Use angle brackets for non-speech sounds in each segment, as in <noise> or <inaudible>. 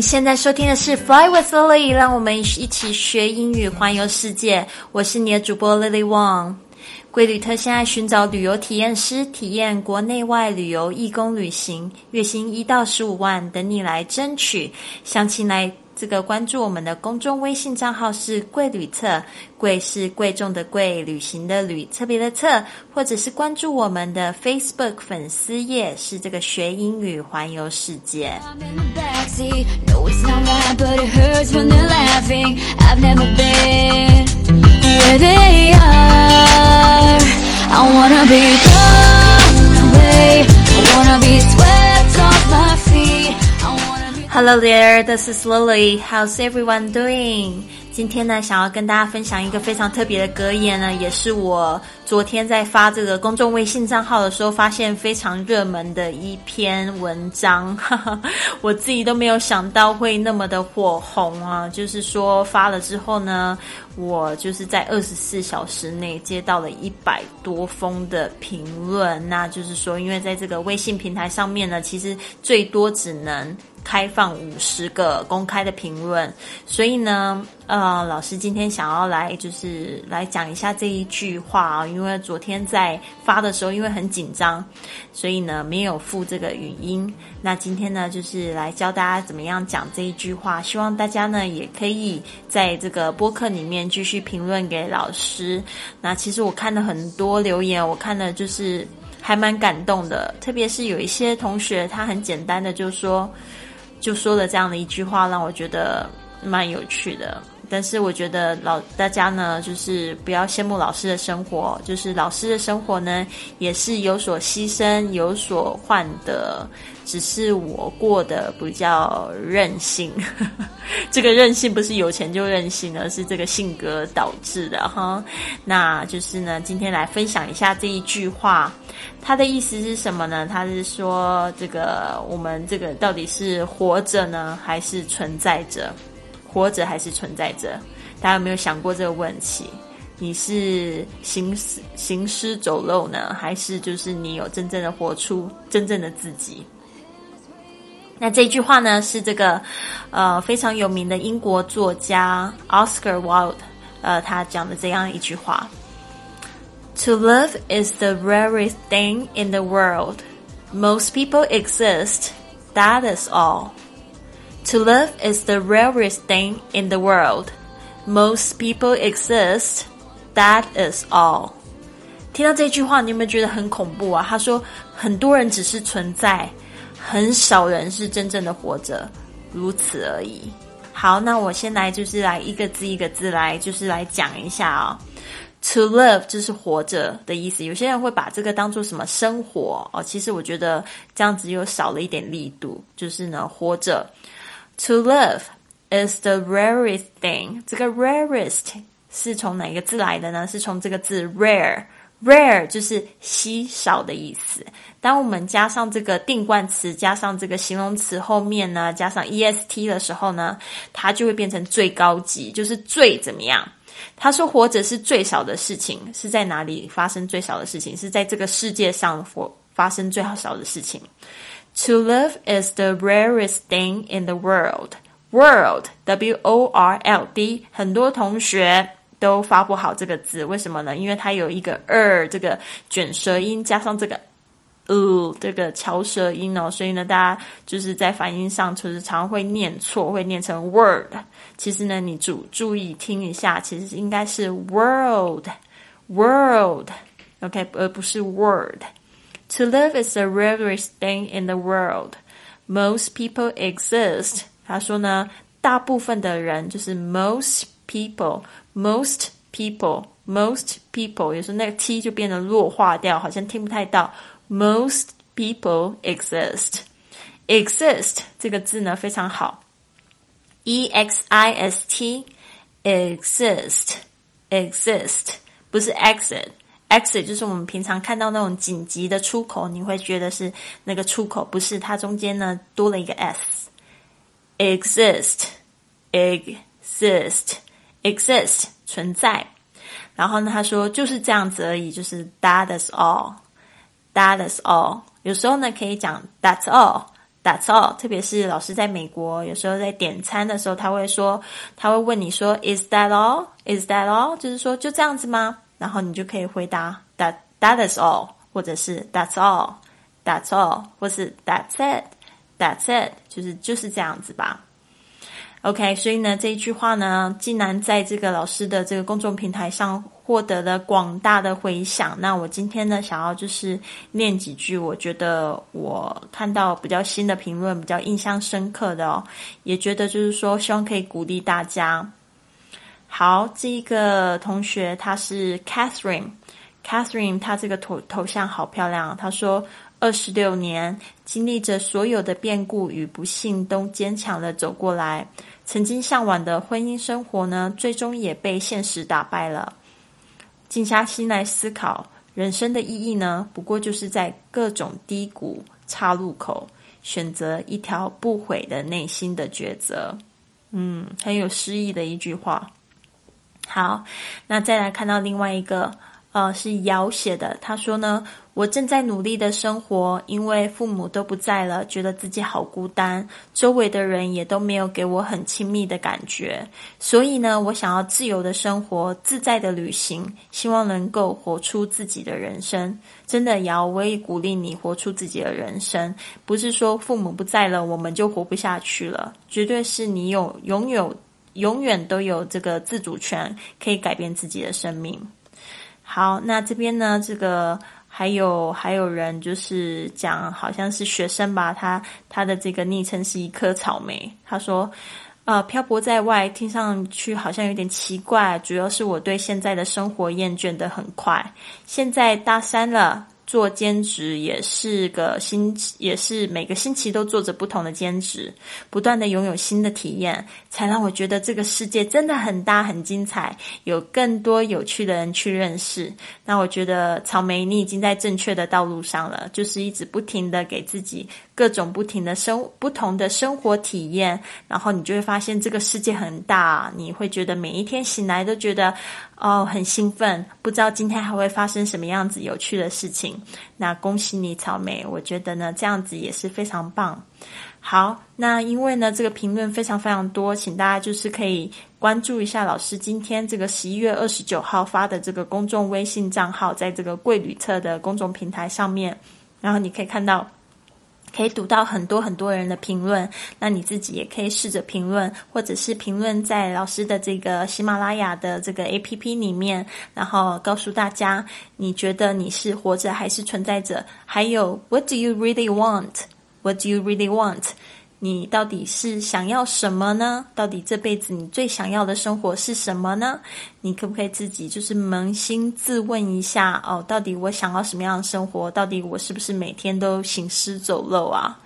现在收听的是《Fly with Lily》，让我们一起学英语，环游世界。我是你的主播 Lily Wong。贵旅特现在寻找旅游体验师，体验国内外旅游义工旅行，月薪一到十五万，等你来争取。详情来。这个关注我们的公众微信账号是“贵旅特”，贵是贵重的贵，旅行的旅，特别的特，或者是关注我们的 Facebook 粉丝页，是这个学英语环游世界。sexy No, it's not right, but it hurts when they're laughing. I've never been where they are. I wanna be blown away. I wanna be swept off my feet. Hello there, this is Lily. How's everyone doing? 今天呢，想要跟大家分享一个非常特别的格言呢，也是我昨天在发这个公众微信账号的时候，发现非常热门的一篇文章。哈 <laughs> 哈我自己都没有想到会那么的火红啊！就是说发了之后呢，我就是在二十四小时内接到了一百多封的评论。那就是说，因为在这个微信平台上面呢，其实最多只能。开放五十个公开的评论，所以呢，呃，老师今天想要来就是来讲一下这一句话啊，因为昨天在发的时候，因为很紧张，所以呢没有附这个语音。那今天呢，就是来教大家怎么样讲这一句话，希望大家呢也可以在这个播客里面继续评论给老师。那其实我看了很多留言，我看了就是还蛮感动的，特别是有一些同学，他很简单的就说。就说了这样的一句话，让我觉得蛮有趣的。但是我觉得老大家呢，就是不要羡慕老师的生活，就是老师的生活呢，也是有所牺牲、有所换的。只是我过得比较任性，<laughs> 这个任性不是有钱就任性，而是这个性格导致的哈。那就是呢，今天来分享一下这一句话，它的意思是什么呢？它是说，这个我们这个到底是活着呢，还是存在着？活着还是存在着？大家有没有想过这个问题？你是行尸行尸走肉呢，还是就是你有真正的活出真正的自己？那这句话呢，是这个，呃，非常有名的英国作家 Oscar Wilde，呃，他讲的这样一句话：“To live is the rarest thing in the world. Most people exist. That is all. To live is the rarest thing in the world. Most people exist. That is all.” 听到这句话，你有没有觉得很恐怖啊？他说，很多人只是存在。很少人是真正的活着，如此而已。好，那我先来就是来一个字一个字来就是来讲一下啊。To live 就是活着的意思。有些人会把这个当做什么生活哦，其实我觉得这样子又少了一点力度。就是呢，活着。To live is the rarest thing。这个 rarest 是从哪个字来的呢？是从这个字 rare。Rare 就是稀少的意思。当我们加上这个定冠词，加上这个形容词后面呢，加上 est 的时候呢，它就会变成最高级，就是最怎么样？他说，活着是最少的事情，是在哪里发生最少的事情？是在这个世界上发发生最少的事情。To live is the rarest thing in the world. World, W-O-R-L-D。很多同学。都发不好这个字，为什么呢？因为它有一个二这个卷舌音，加上这个呃这个翘舌音哦，所以呢，大家就是在发音上就是常会念错，会念成 word。其实呢，你注注意听一下，其实应该是 world，world，OK，而不是 word。To live is the rarest thing in the world. Most people exist。他说呢，大部分的人就是 most people。Most people, most people，有时候那个 t 就变得弱化掉，好像听不太到。Most people exist. Exist 这个字呢非常好，e x i s t exist exist 不是 exit Exit 就是我们平常看到那种紧急的出口，你会觉得是那个出口，不是它中间呢多了一个 s。Exist exist exist 存在，然后呢，他说就是这样子而已，就是 that is all，that is all。有时候呢可以讲 that's all。That's all。特别是老师在美国，有时候在点餐的时候，他会说，他会问你说，Is that all? Is that all? 就是说就这样子吗？然后你就可以回答 That That is all，或者是 That's all, That's all，或是 That's it, That's it，就是就是这样子吧。OK，所以呢，这一句话呢，竟然在这个老师的这个公众平台上获得了广大的回响。那我今天呢，想要就是念几句，我觉得我看到比较新的评论，比较印象深刻的哦，也觉得就是说，希望可以鼓励大家。好，这一个同学他是 Catherine，Catherine，他这个头头像好漂亮。他说。二十六年，经历着所有的变故与不幸，都坚强的走过来。曾经向往的婚姻生活呢，最终也被现实打败了。静下心来思考，人生的意义呢，不过就是在各种低谷岔路口，选择一条不悔的内心的抉择。嗯，很有诗意的一句话。好，那再来看到另外一个。呃，是姚写的。他说呢，我正在努力的生活，因为父母都不在了，觉得自己好孤单，周围的人也都没有给我很亲密的感觉。所以呢，我想要自由的生活，自在的旅行，希望能够活出自己的人生。真的，姚，我也鼓励你活出自己的人生。不是说父母不在了，我们就活不下去了。绝对是你有拥有，永远都有这个自主权，可以改变自己的生命。好，那这边呢？这个还有还有人就是讲，好像是学生吧，他他的这个昵称是一颗草莓。他说，呃，漂泊在外，听上去好像有点奇怪，主要是我对现在的生活厌倦的很快。现在大三了。做兼职也是个星期，也是每个星期都做着不同的兼职，不断的拥有新的体验，才让我觉得这个世界真的很大很精彩，有更多有趣的人去认识。那我觉得草莓，你已经在正确的道路上了，就是一直不停的给自己各种不停的生不同的生活体验，然后你就会发现这个世界很大，你会觉得每一天醒来都觉得。哦，很兴奋，不知道今天还会发生什么样子有趣的事情。那恭喜你，草莓！我觉得呢，这样子也是非常棒。好，那因为呢，这个评论非常非常多，请大家就是可以关注一下老师今天这个十一月二十九号发的这个公众微信账号，在这个贵旅册的公众平台上面，然后你可以看到。可以读到很多很多人的评论，那你自己也可以试着评论，或者是评论在老师的这个喜马拉雅的这个 A P P 里面，然后告诉大家，你觉得你是活着还是存在着？还有，What do you really want? What do you really want? 你到底是想要什么呢？到底这辈子你最想要的生活是什么呢？你可不可以自己就是扪心自问一下哦？到底我想要什么样的生活？到底我是不是每天都行尸走肉啊？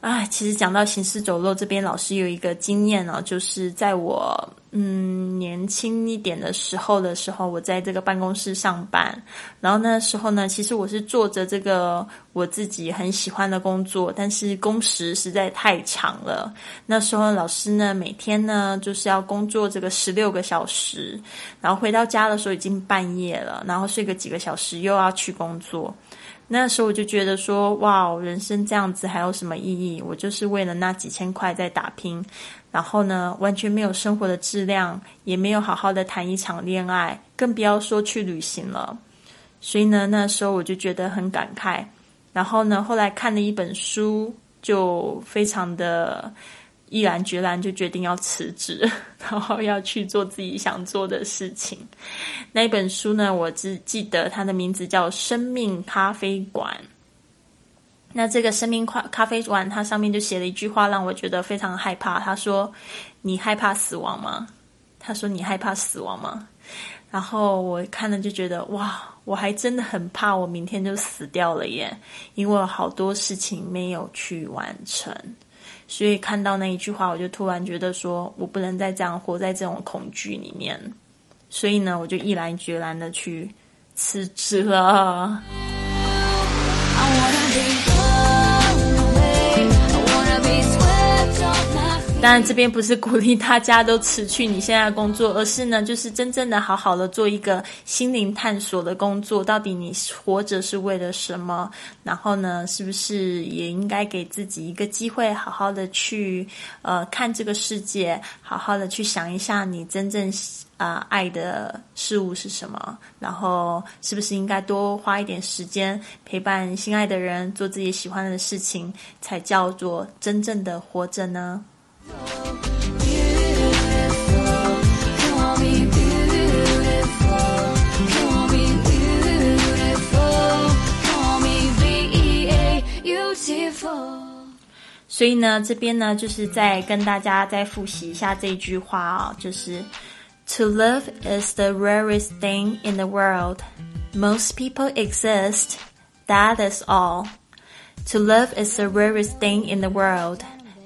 啊，其实讲到行尸走肉这边，老师有一个经验呢，就是在我嗯年轻一点的时候的时候，我在这个办公室上班，然后那时候呢，其实我是做着这个我自己很喜欢的工作，但是工时实在太长了。那时候老师呢，每天呢就是要工作这个十六个小时，然后回到家的时候已经半夜了，然后睡个几个小时，又要去工作。那时候我就觉得说，哇，人生这样子还有什么意义？我就是为了那几千块在打拼，然后呢，完全没有生活的质量，也没有好好的谈一场恋爱，更不要说去旅行了。所以呢，那时候我就觉得很感慨。然后呢，后来看了一本书，就非常的。毅然决然就决定要辞职，然后要去做自己想做的事情。那本书呢，我只记得它的名字叫《生命咖啡馆》。那这个生命咖咖啡馆，它上面就写了一句话，让我觉得非常害怕。他说：“你害怕死亡吗？”他说：“你害怕死亡吗？”然后我看了就觉得，哇，我还真的很怕，我明天就死掉了耶，因为好多事情没有去完成。所以看到那一句话，我就突然觉得说，我不能再这样活在这种恐惧里面。所以呢，我就毅然决然的去辞职了。当然，这边不是鼓励大家都辞去你现在的工作，而是呢，就是真正的好好的做一个心灵探索的工作。到底你活着是为了什么？然后呢，是不是也应该给自己一个机会，好好的去呃看这个世界，好好的去想一下你真正啊爱的事物是什么？然后是不是应该多花一点时间陪伴心爱的人，做自己喜欢的事情，才叫做真正的活着呢？所以呢，这边呢，就是在跟大家再复习一下这句话啊，就是 "To love is the rarest thing in the world. Most people exist. That is all. To love is the rarest thing in the world."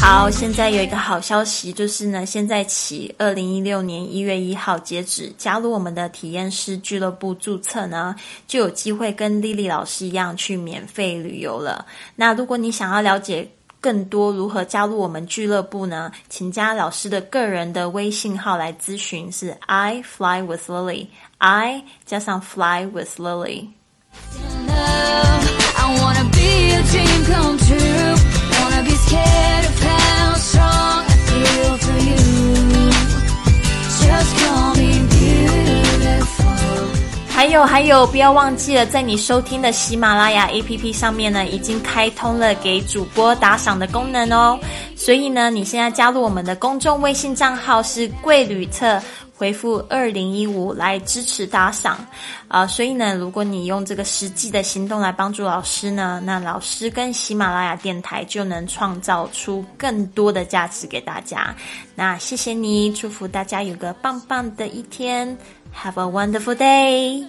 好，现在有一个好消息，就是呢，现在起，二零一六年一月一号截止，加入我们的体验师俱乐部注册呢，就有机会跟丽丽老师一样去免费旅游了。那如果你想要了解更多如何加入我们俱乐部呢，请加老师的个人的微信号来咨询，是 I fly with Lily，I 加上 fly with Lily。还有还有，不要忘记了，在你收听的喜马拉雅 APP 上面呢，已经开通了给主播打赏的功能哦。所以呢，你现在加入我们的公众微信账号是“贵旅特”。回复二零一五来支持打赏，啊，所以呢，如果你用这个实际的行动来帮助老师呢，那老师跟喜马拉雅电台就能创造出更多的价值给大家。那谢谢你，祝福大家有个棒棒的一天，Have a wonderful day。